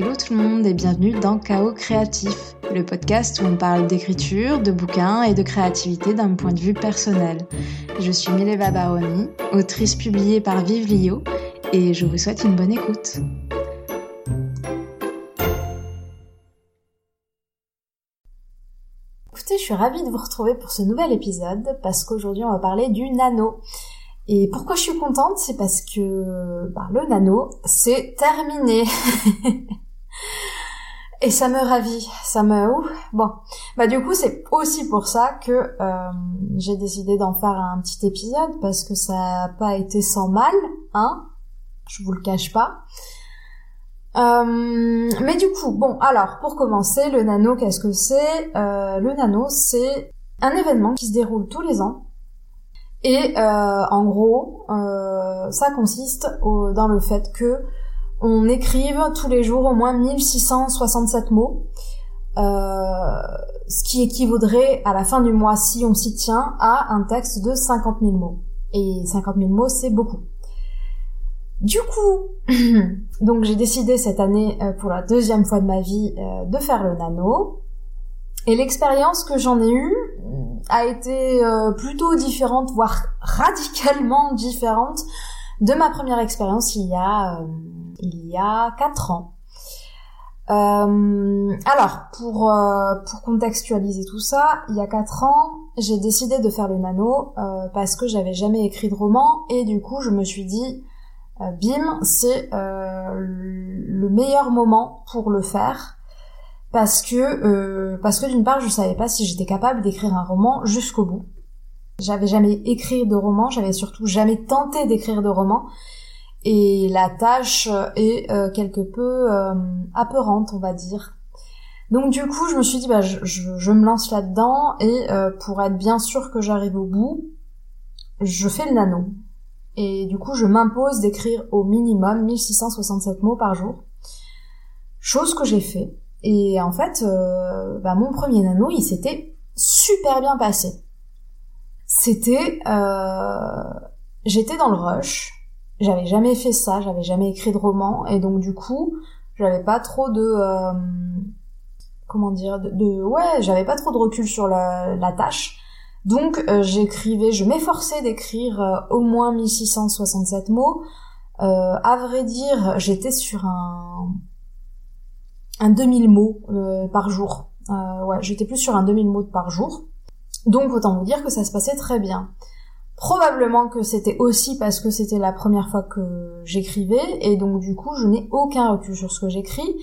Hello tout le monde et bienvenue dans Chaos Créatif, le podcast où on parle d'écriture, de bouquins et de créativité d'un point de vue personnel. Je suis Mileva Baroni, autrice publiée par Vive Lio et je vous souhaite une bonne écoute. Écoutez, je suis ravie de vous retrouver pour ce nouvel épisode parce qu'aujourd'hui on va parler du nano. Et pourquoi je suis contente C'est parce que bah, le nano, c'est terminé. Et ça me ravit, ça me... Bon, bah du coup c'est aussi pour ça que euh, j'ai décidé d'en faire un petit épisode parce que ça n'a pas été sans mal, hein. Je vous le cache pas. Euh, mais du coup, bon, alors pour commencer, le nano, qu'est-ce que c'est? Euh, Le nano, c'est un événement qui se déroule tous les ans. Et en gros, ça consiste dans le fait que on écrive tous les jours au moins 1667 mots, euh, ce qui équivaudrait à la fin du mois, si on s'y tient, à un texte de 50 000 mots. Et 50 000 mots, c'est beaucoup. Du coup, donc j'ai décidé cette année, pour la deuxième fois de ma vie, de faire le nano. Et l'expérience que j'en ai eue a été euh, plutôt différente, voire radicalement différente de ma première expérience il y a euh, il y a quatre ans. Euh, alors pour pour contextualiser tout ça, il y a quatre ans, j'ai décidé de faire le nano parce que j'avais jamais écrit de roman et du coup je me suis dit bim c'est le meilleur moment pour le faire parce que euh, parce que d'une part je savais pas si j'étais capable d'écrire un roman jusqu'au bout. J'avais jamais écrit de roman, j'avais surtout jamais tenté d'écrire de roman et la tâche est euh, quelque peu euh, on va dire. Donc du coup je me suis dit bah je, me lance là-dedans et pour être bien sûr que j'arrive au bout, je fais le nano. Et du coup je m'impose d'écrire au minimum 1667 mots par jour. Chose que j'ai fait. Et en fait, euh, bah, mon premier nano, il s'était super bien passé. C'était, euh, j'étais dans le rush. J'avais jamais fait ça, j'avais jamais écrit de roman, et donc du coup, j'avais pas trop de, euh, comment dire, de, ouais, j'avais pas trop de recul sur la, tâche. Donc j'écrivais, je m'efforçais d'écrire au moins 1667 mots. à vrai dire, j'étais sur un un 2000 mots euh, par jour. Euh, ouais, j'étais plus sur un 2000 mots par jour. Donc autant vous dire que ça se passait très bien. Probablement que c'était aussi parce que c'était la première fois que j'écrivais et donc du coup je n'ai aucun recul sur ce que j'écris.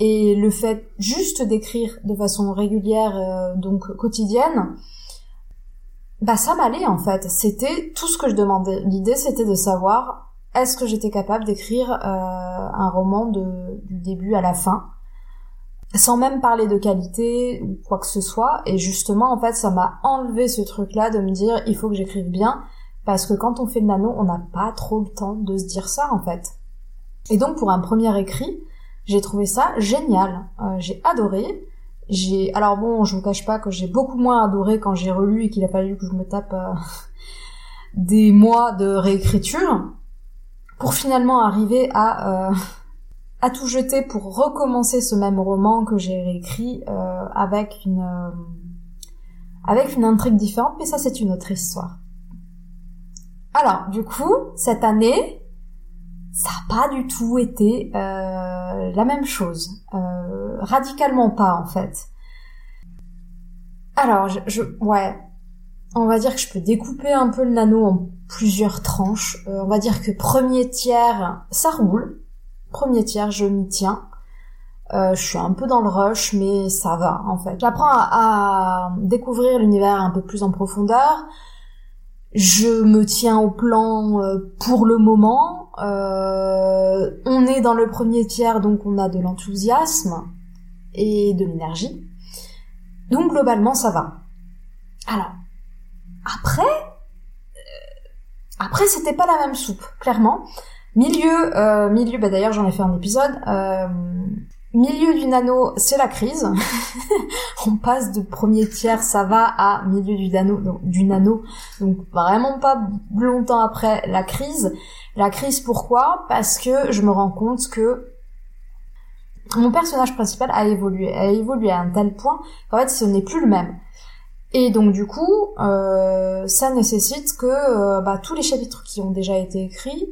Et le fait juste d'écrire de façon régulière euh, donc quotidienne bah ça m'allait en fait. C'était tout ce que je demandais l'idée c'était de savoir est-ce que j'étais capable d'écrire un roman du début à la fin? Sans même parler de qualité ou quoi que ce soit. Et justement, en fait, ça m'a enlevé ce truc-là de me dire, il faut que j'écrive bien, parce que quand on fait le nano, on n'a pas trop le temps de se dire ça, en fait. Et donc, pour un premier écrit, j'ai trouvé ça génial. Euh, j'ai adoré. J'ai, alors bon, je vous cache pas que j'ai beaucoup moins adoré quand j'ai relu et qu'il a fallu que je me tape euh, des mois de réécriture pour finalement arriver à euh, à tout jeter pour recommencer ce même roman que j'ai réécrit euh, avec une euh, avec une intrigue différente, mais ça c'est une autre histoire. Alors, du coup, cette année, ça n'a pas du tout été euh, la même chose, radicalement pas en fait. Alors, je, je, ouais, on va dire que je peux découper un peu le nano en plusieurs tranches. on va dire que premier tiers, ça roule premier tiers, je m'y tiens. Euh, je suis un peu dans le rush, mais ça va en fait. J'apprends à, découvrir l'univers un peu plus en profondeur. Je me tiens au plan euh, pour le moment. Euh, on est dans le premier tiers, donc on a de l'enthousiasme et de l'énergie. Donc globalement, ça va. Alors, après, après c'était pas la même soupe, clairement. Milieu, euh, milieu, bah d'ailleurs j'en ai fait un épisode. Euh, milieu du nano, c'est la crise. on passe de premier tiers, ça va, à milieu du nano, donc, du nano. Donc vraiment pas longtemps après la crise. La crise, pourquoi? Parce que je me rends compte que mon personnage principal a évolué, a évolué à un tel point qu'en fait ce n'est plus le même. Et donc du coup, euh, ça nécessite que bah, tous les chapitres qui ont déjà été écrits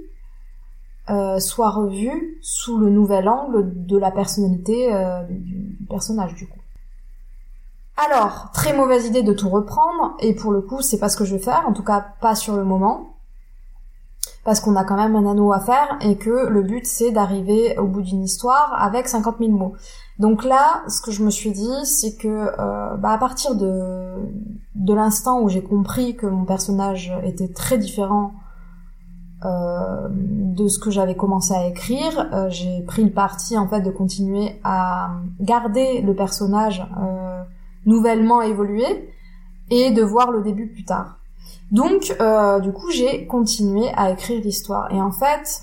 euh, soient revus sous le nouvel angle de la personnalité euh, du, du personnage du coup. Alors, très mauvaise idée de tout reprendre, et pour le coup, c'est pas ce que je vais faire, en tout cas pas sur le moment parce qu'on a quand même un anneau à faire et que le but c'est d'arriver au bout d'une histoire avec 50 000 mots. Donc là, ce que je me suis dit, c'est que euh, bah, à partir de, de l'instant où j'ai compris que mon personnage était très différent euh, de ce que j'avais commencé à écrire, euh, j'ai pris le parti en fait de continuer à garder le personnage euh, nouvellement évolué et de voir le début plus tard. Donc, du coup, j'ai continué à écrire l'histoire. Et en fait,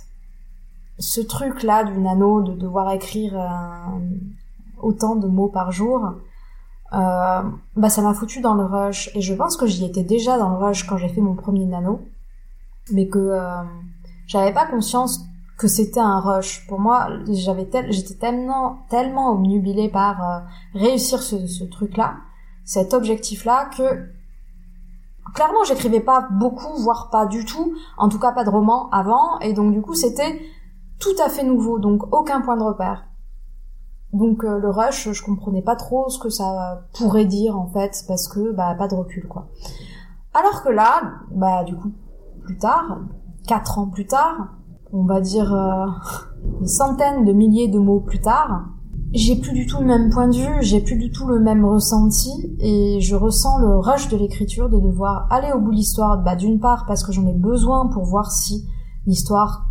ce truc-là du nano, de devoir écrire autant de mots par jour, bah ça m'a foutu dans le rush. Et je pense que j'y étais déjà dans le rush quand j'ai fait mon premier nano, mais que euh, j'avais pas conscience que c'était un rush. Pour moi, j'avais tel, j'étais tellement, tellement obnubilée par euh, réussir ce, ce truc-là, cet objectif-là, que clairement j'écrivais pas beaucoup voire pas du tout en tout cas pas de roman avant et donc du coup c'était tout à fait nouveau donc aucun point de repère donc euh, le rush je comprenais pas trop ce que ça pourrait dire en fait parce que bah pas de recul quoi alors que là bah du coup plus tard quatre ans plus tard on va dire euh, des centaines de milliers de mots plus tard j'ai plus du tout le même point de vue, j'ai plus du tout le même ressenti et je ressens le rush de l'écriture de devoir aller au bout de l'histoire, bah d'une part parce que j'en ai besoin pour voir si l'histoire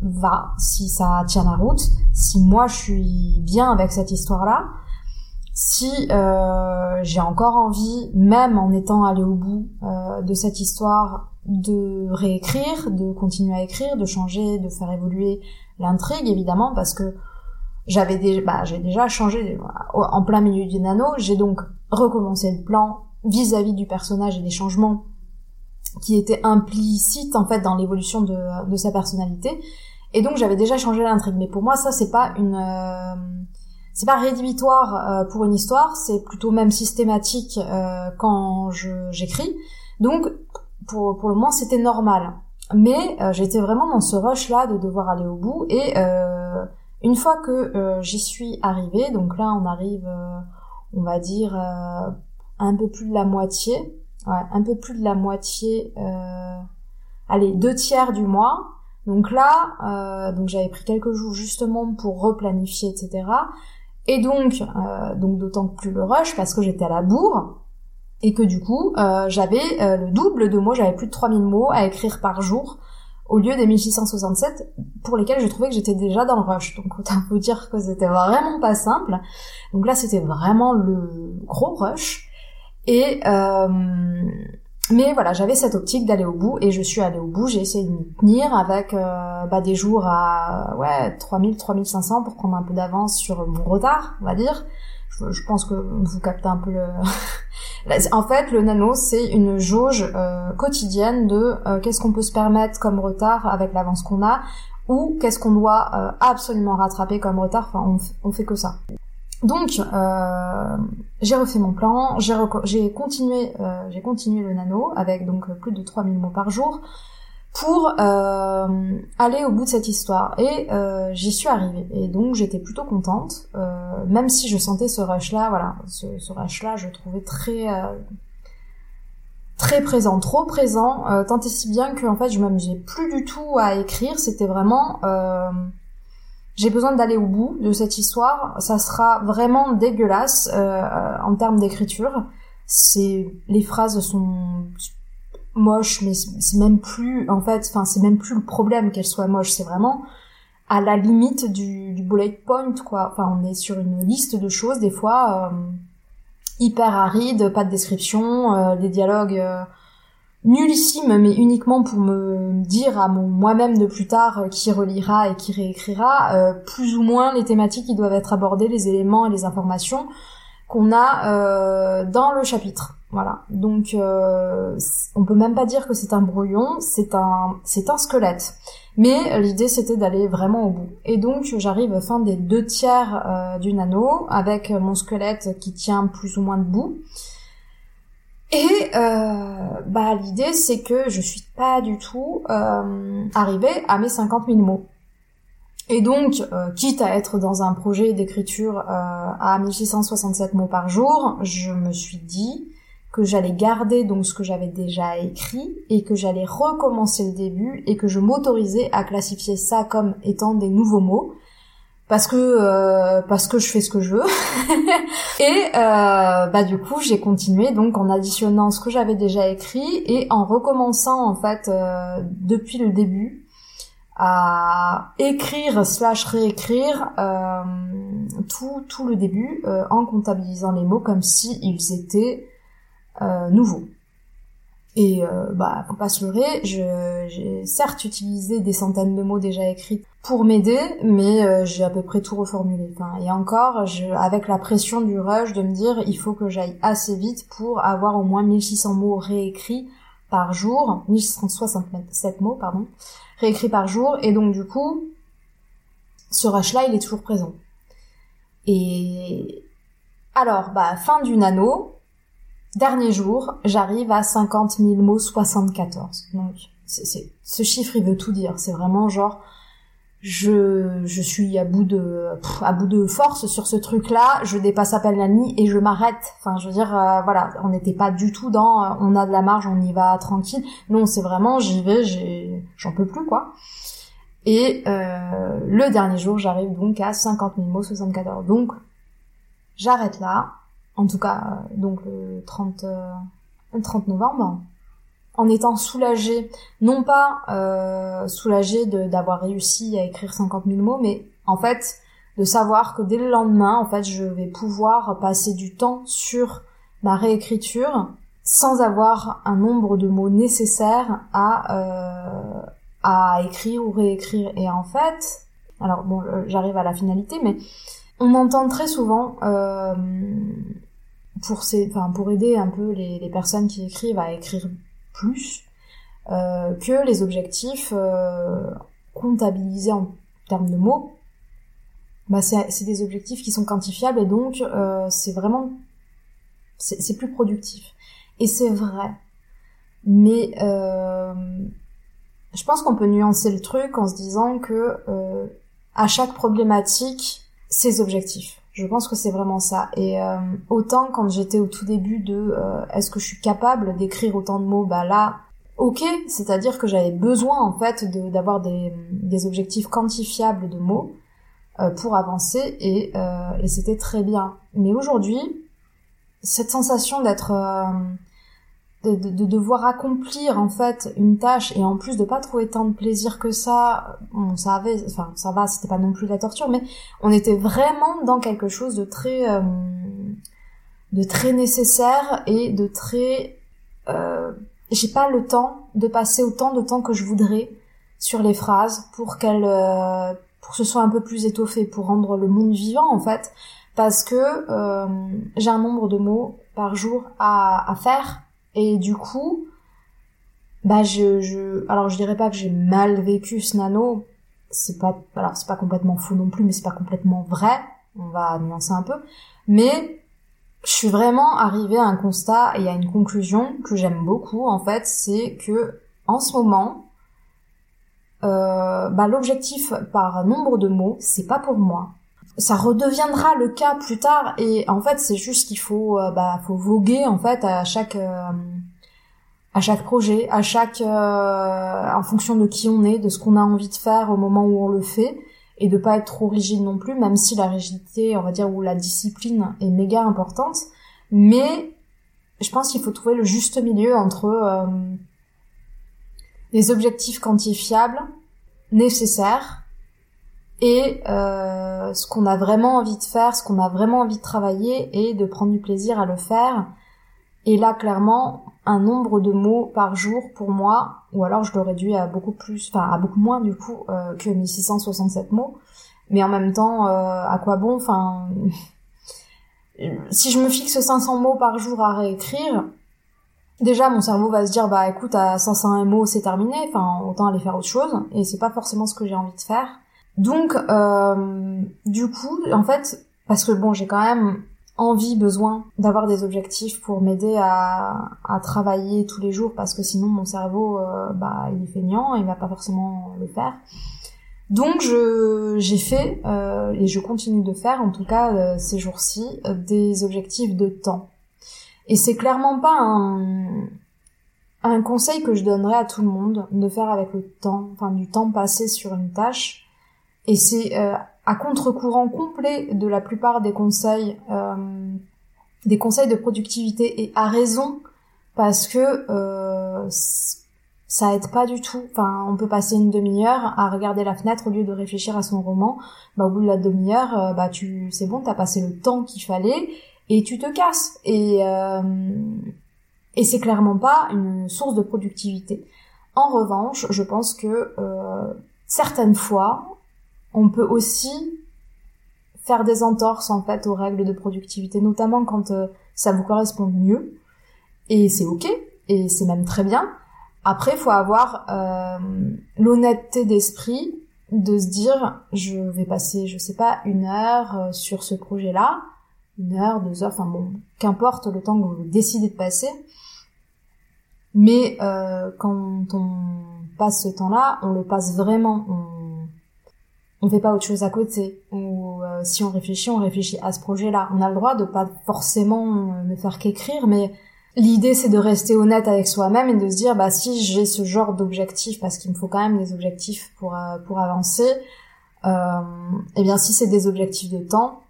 va, si ça tient la route, si moi je suis bien avec cette histoire-là, si euh, j'ai encore envie, même en étant allé au bout euh, de cette histoire, de réécrire, de continuer à écrire, de changer, de faire évoluer l'intrigue évidemment parce que j'avais déjà, bah, j'ai déjà changé en plein milieu du nano. J'ai donc recommencé le plan vis-à-vis du personnage et des changements qui étaient implicites en fait dans l'évolution de, sa personnalité. Et donc j'avais déjà changé l'intrigue. Mais pour moi, ça c'est pas une, euh, c'est pas rédhibitoire euh, pour une histoire. C'est plutôt même systématique euh, quand j'écris. Donc pour pour le moment, c'était normal. Mais j'étais vraiment dans ce rush là de devoir aller au bout et une fois que euh, j'y suis arrivée, donc là on arrive, euh, on va dire, euh, un peu plus de la moitié, ouais, un peu plus de la moitié, allez, deux tiers du mois. Donc là, donc j'avais pris quelques jours justement pour replanifier, etc. Et donc, donc d'autant plus le rush parce que j'étais à la bourre et que du coup, j'avais le double de mots, j'avais plus de 3000 mots à écrire par jour au lieu des 1667 pour lesquels je trouvais que j'étais déjà dans le rush. Donc autant vous dire que c'était vraiment pas simple. Donc là c'était vraiment le gros rush. Et euh, mais voilà, j'avais cette optique d'aller au bout et je suis allée au bout. J'ai essayé de m'y tenir avec euh, bah, des jours à ouais 3000, 3500 pour prendre un peu d'avance sur mon retard, on va dire je, pense que vous captez un peu le. en fait, le nano, c'est une jauge euh, quotidienne de euh, qu'est-ce qu'on peut se permettre comme retard avec l'avance qu'on a, ou qu'est-ce qu'on doit euh, absolument rattraper comme retard. Enfin, on, on fait que ça. Donc, j'ai refait mon plan, j'ai continué, j'ai continué le nano avec donc plus de 3000 mots par jour pour euh, aller au bout de cette histoire. Et euh, j'y suis arrivée. Et donc j'étais plutôt contente, euh, même si je sentais ce rush-là, voilà, ce, ce rush-là, je trouvais très très présent, trop présent, tant et si bien que en fait je m'amusais plus du tout à écrire. C'était vraiment j'ai besoin d'aller au bout de cette histoire. Ça sera vraiment dégueulasse en termes d'écriture. C'est les phrases sont moche, mais c'est même plus, en fait, enfin, c'est même plus le problème qu'elle soit moche, c'est vraiment à la limite du, bullet point, quoi. Enfin, on est sur une liste de choses, des fois, euh, hyper arides, pas de description, euh, des dialogues euh, nullissimes, mais uniquement pour me dire à mon moi-même de plus tard qui relira et qui réécrira, plus ou moins les thématiques qui doivent être abordées, les éléments et les informations qu'on a dans le chapitre. Voilà. Donc euh, on peut même pas dire que c'est un brouillon, c'est un squelette. Mais l'idée c'était d'aller vraiment au bout. Et donc j'arrive fin des deux tiers euh, du nano avec mon squelette qui tient plus ou moins debout. Et euh, bah l'idée c'est que je suis pas du tout euh, arrivée à mes 50 000 mots. Et donc, quitte à être dans un projet d'écriture à 1667 mots par jour, je me suis dit que j'allais garder donc ce que j'avais déjà écrit et que j'allais recommencer le début et que je m'autorisais à classifier ça comme étant des nouveaux mots parce que euh, parce que je fais ce que je veux. Et euh, bah du coup j'ai continué donc en additionnant ce que j'avais déjà écrit et en recommençant en fait euh, depuis le début à écrire slash réécrire euh, tout tout le début euh, en comptabilisant les mots comme si ils étaient nouveaux et euh, bah, faut pas se leurrer, j'ai certes utilisé des centaines de mots déjà écrits pour m'aider, mais euh, j'ai à peu près tout reformulé. Et encore, je, avec la pression du rush de me dire, il faut que j'aille assez vite pour avoir au moins 1600 mots réécrits par jour, 1667 mots, pardon, réécrits par jour, et donc du coup, ce rush-là, il est toujours présent. Et alors, bah, fin du nano, Dernier jour, j'arrive à 50 000 mots 74. Donc, ce chiffre, il veut tout dire. C'est vraiment genre, je, je suis à bout de, à bout de force sur ce truc-là. Je dépasse à peine la nuit et je m'arrête. Enfin, je veux dire, euh, voilà, on n'était pas du tout dans, euh, on a de la marge, on y va tranquille. Non, c'est vraiment, j'y vais, j'en peux plus, quoi. Et euh, le dernier jour, j'arrive donc à 50 000 mots 74. Donc, j'arrête là en tout cas euh, donc le 30, 30 euh, novembre, en étant soulagée, non pas euh, soulagée d'avoir réussi à écrire 50 000 mots, mais en fait de savoir que dès le lendemain, en fait, je vais pouvoir passer du temps sur ma réécriture sans avoir un nombre de mots nécessaires à euh, à écrire ou réécrire. Et en fait, alors bon, j'arrive à la finalité, mais on entend très souvent pour ces, enfin pour aider un peu les, les, personnes qui écrivent à écrire plus, euh, que les objectifs euh, comptabilisés en termes de mots, bah c'est des objectifs qui sont quantifiables et donc euh, c'est vraiment c'est plus productif. Et c'est vrai, mais euh, je pense qu'on peut nuancer le truc en se disant que euh, à chaque problématique, ses objectifs. Je pense que c'est vraiment ça. Et euh, autant quand j'étais au tout début de euh, est-ce que je suis capable d'écrire autant de mots, bah là, ok, c'est-à-dire que j'avais besoin en fait d'avoir des, des, objectifs quantifiables de mots euh, pour avancer et, et c'était très bien. Mais aujourd'hui, cette sensation d'être de, de, devoir accomplir en fait une tâche et en plus de pas trouver tant de plaisir que ça, on savait, enfin ça va, c'était pas non plus la torture, mais on était vraiment dans quelque chose de très, euh, de très nécessaire et de très, euh, j'ai pas le temps de passer autant de temps que je voudrais sur les phrases pour qu'elles, euh, pour que ce soit un peu plus étoffé, pour rendre le monde vivant en fait, parce que j'ai un nombre de mots par jour à faire et du coup, bah je, je, alors je dirais pas que j'ai mal vécu ce nano. C'est pas, alors c'est pas complètement faux non plus, mais c'est pas complètement vrai. On va nuancer un peu. Mais je suis vraiment arrivée à un constat et à une conclusion que j'aime beaucoup en fait, c'est que en ce moment, euh, bah, l'objectif par nombre de mots, c'est pas pour moi. Ça redeviendra le cas plus tard et en fait c'est juste qu'il faut euh, bah faut voguer en fait à chaque euh, à chaque projet, à chaque euh, en fonction de qui on est, de ce qu'on a envie de faire au moment où on le fait et de pas être trop rigide non plus même si la rigidité, on va dire ou la discipline est méga importante, mais je pense qu'il faut trouver le juste milieu entre les objectifs quantifiables nécessaires et euh, ce qu'on a vraiment envie de faire, ce qu'on a vraiment envie de travailler et de prendre du plaisir à le faire. Et là, clairement, un nombre de mots par jour pour moi, ou alors je le réduis à beaucoup plus, enfin à beaucoup moins du coup euh, que 1667 mots. Mais en même temps, euh, à quoi bon Enfin, si je me fixe 500 mots par jour à réécrire, déjà mon cerveau va se dire bah écoute à 500 MO c'est terminé, enfin autant aller faire autre chose et c'est pas forcément ce que j'ai envie de faire. Donc euh, du coup en fait parce que bon j'ai quand même envie, besoin d'avoir des objectifs pour m'aider à, à, travailler tous les jours parce que sinon mon cerveau euh, bah il est feignant, il va pas forcément le faire. Donc je j'ai fait euh, et je continue de faire en tout cas ces jours-ci des objectifs de temps. Et c'est clairement pas un un conseil que je donnerais à tout le monde de faire avec le temps, enfin du temps passé sur une tâche. Et c'est à contre-courant complet de la plupart des conseils, euh, des conseils de productivité et à raison parce que euh, ça aide pas du tout. Enfin, on peut passer une demi-heure à regarder la fenêtre au lieu de réfléchir à son roman. Bah, au bout de la demi-heure, euh, bah tu, c'est bon, t'as passé le temps qu'il fallait et tu te casses. Et euh, et c'est clairement pas une source de productivité. En revanche, je pense que euh, certaines fois, on peut aussi faire des entorses en fait aux règles de productivité, notamment quand euh, ça vous correspond mieux. Et c'est ok, et c'est même très bien. Après, il faut avoir euh, l'honnêteté d'esprit de se dire, je vais passer, je sais pas, une heure euh, sur ce projet-là, une heure, deux heures, enfin bon, qu'importe le temps que vous décidez de passer. Mais quand on passe ce temps-là, on le passe vraiment, fait pas autre chose à côté. Ou euh, si on réfléchit on réfléchit à ce projet-là. On a le droit de pas forcément euh, ne faire qu'écrire mais l'idée c'est de rester honnête avec soi-même et de se dire bah si j'ai ce genre d'objectif parce qu'il me faut quand même des objectifs pour euh, pour avancer et eh bien si c'est des objectifs de temps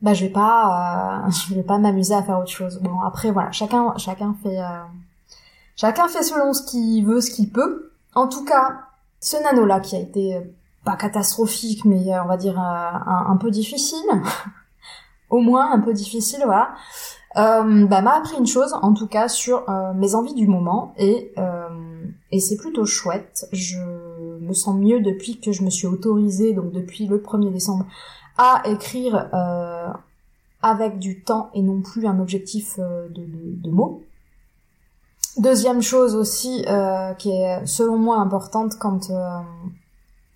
bah je vais pas je vais pas m'amuser à faire autre chose. Bon après voilà. Chacun chacun fait chacun fait selon ce qu'il veut ce qu'il peut. En tout cas ce nano là qui a été pas catastrophique, mais euh, on va dire euh, un, peu difficile, au moins un peu difficile, voilà. Euh, bah, m'a appris une chose, en tout cas sur euh, mes envies du moment, et et c'est plutôt chouette. Je me sens mieux depuis que je me suis autorisée, donc depuis le 1er décembre, à écrire avec du temps et non plus un objectif de, de, de mots. Deuxième chose aussi qui est selon moi importante quand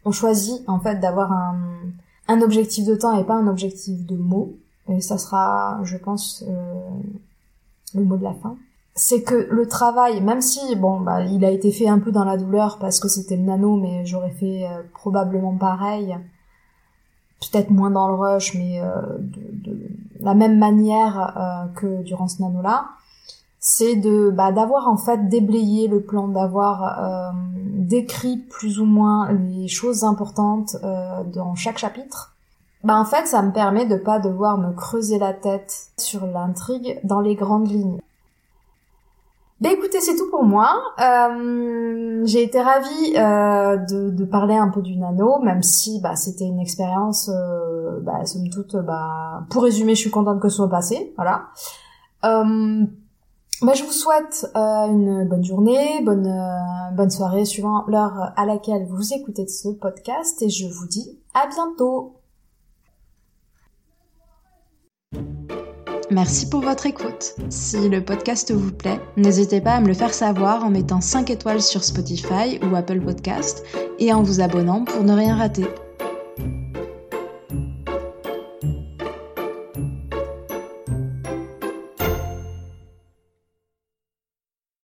on choisit en fait d'avoir un, objectif de temps et pas un objectif de mots. Et ça sera, je pense, euh, le mot de la fin. C'est que le travail, même si bon bah il a été fait un peu dans la douleur parce que c'était le nano, mais j'aurais fait euh, probablement pareil, peut-être moins dans le rush, mais euh, de, de, la même manière que durant ce nano là c'est de bah, d'avoir en fait déblayé le plan, d'avoir euh, décrit plus ou moins les choses importantes euh, dans chaque chapitre. Bah en fait ça me permet de pas devoir me creuser la tête sur l'intrigue dans les grandes lignes. Bah écoutez, c'est tout pour moi. Euh, j'ai été ravie de, de, parler un peu du nano, même si bah, c'était une expérience, euh, bah, somme toute, bah, pour résumer, je suis contente que ce soit passé, voilà. Moi, je vous souhaite euh, une bonne journée, bonne, euh, bonne soirée, suivant l'heure à laquelle vous écoutez ce podcast, et je vous dis à bientôt. Merci pour votre écoute. Si le podcast vous plaît, n'hésitez pas à me le faire savoir en mettant 5 étoiles sur Spotify ou Apple Podcast et en vous abonnant pour ne rien rater.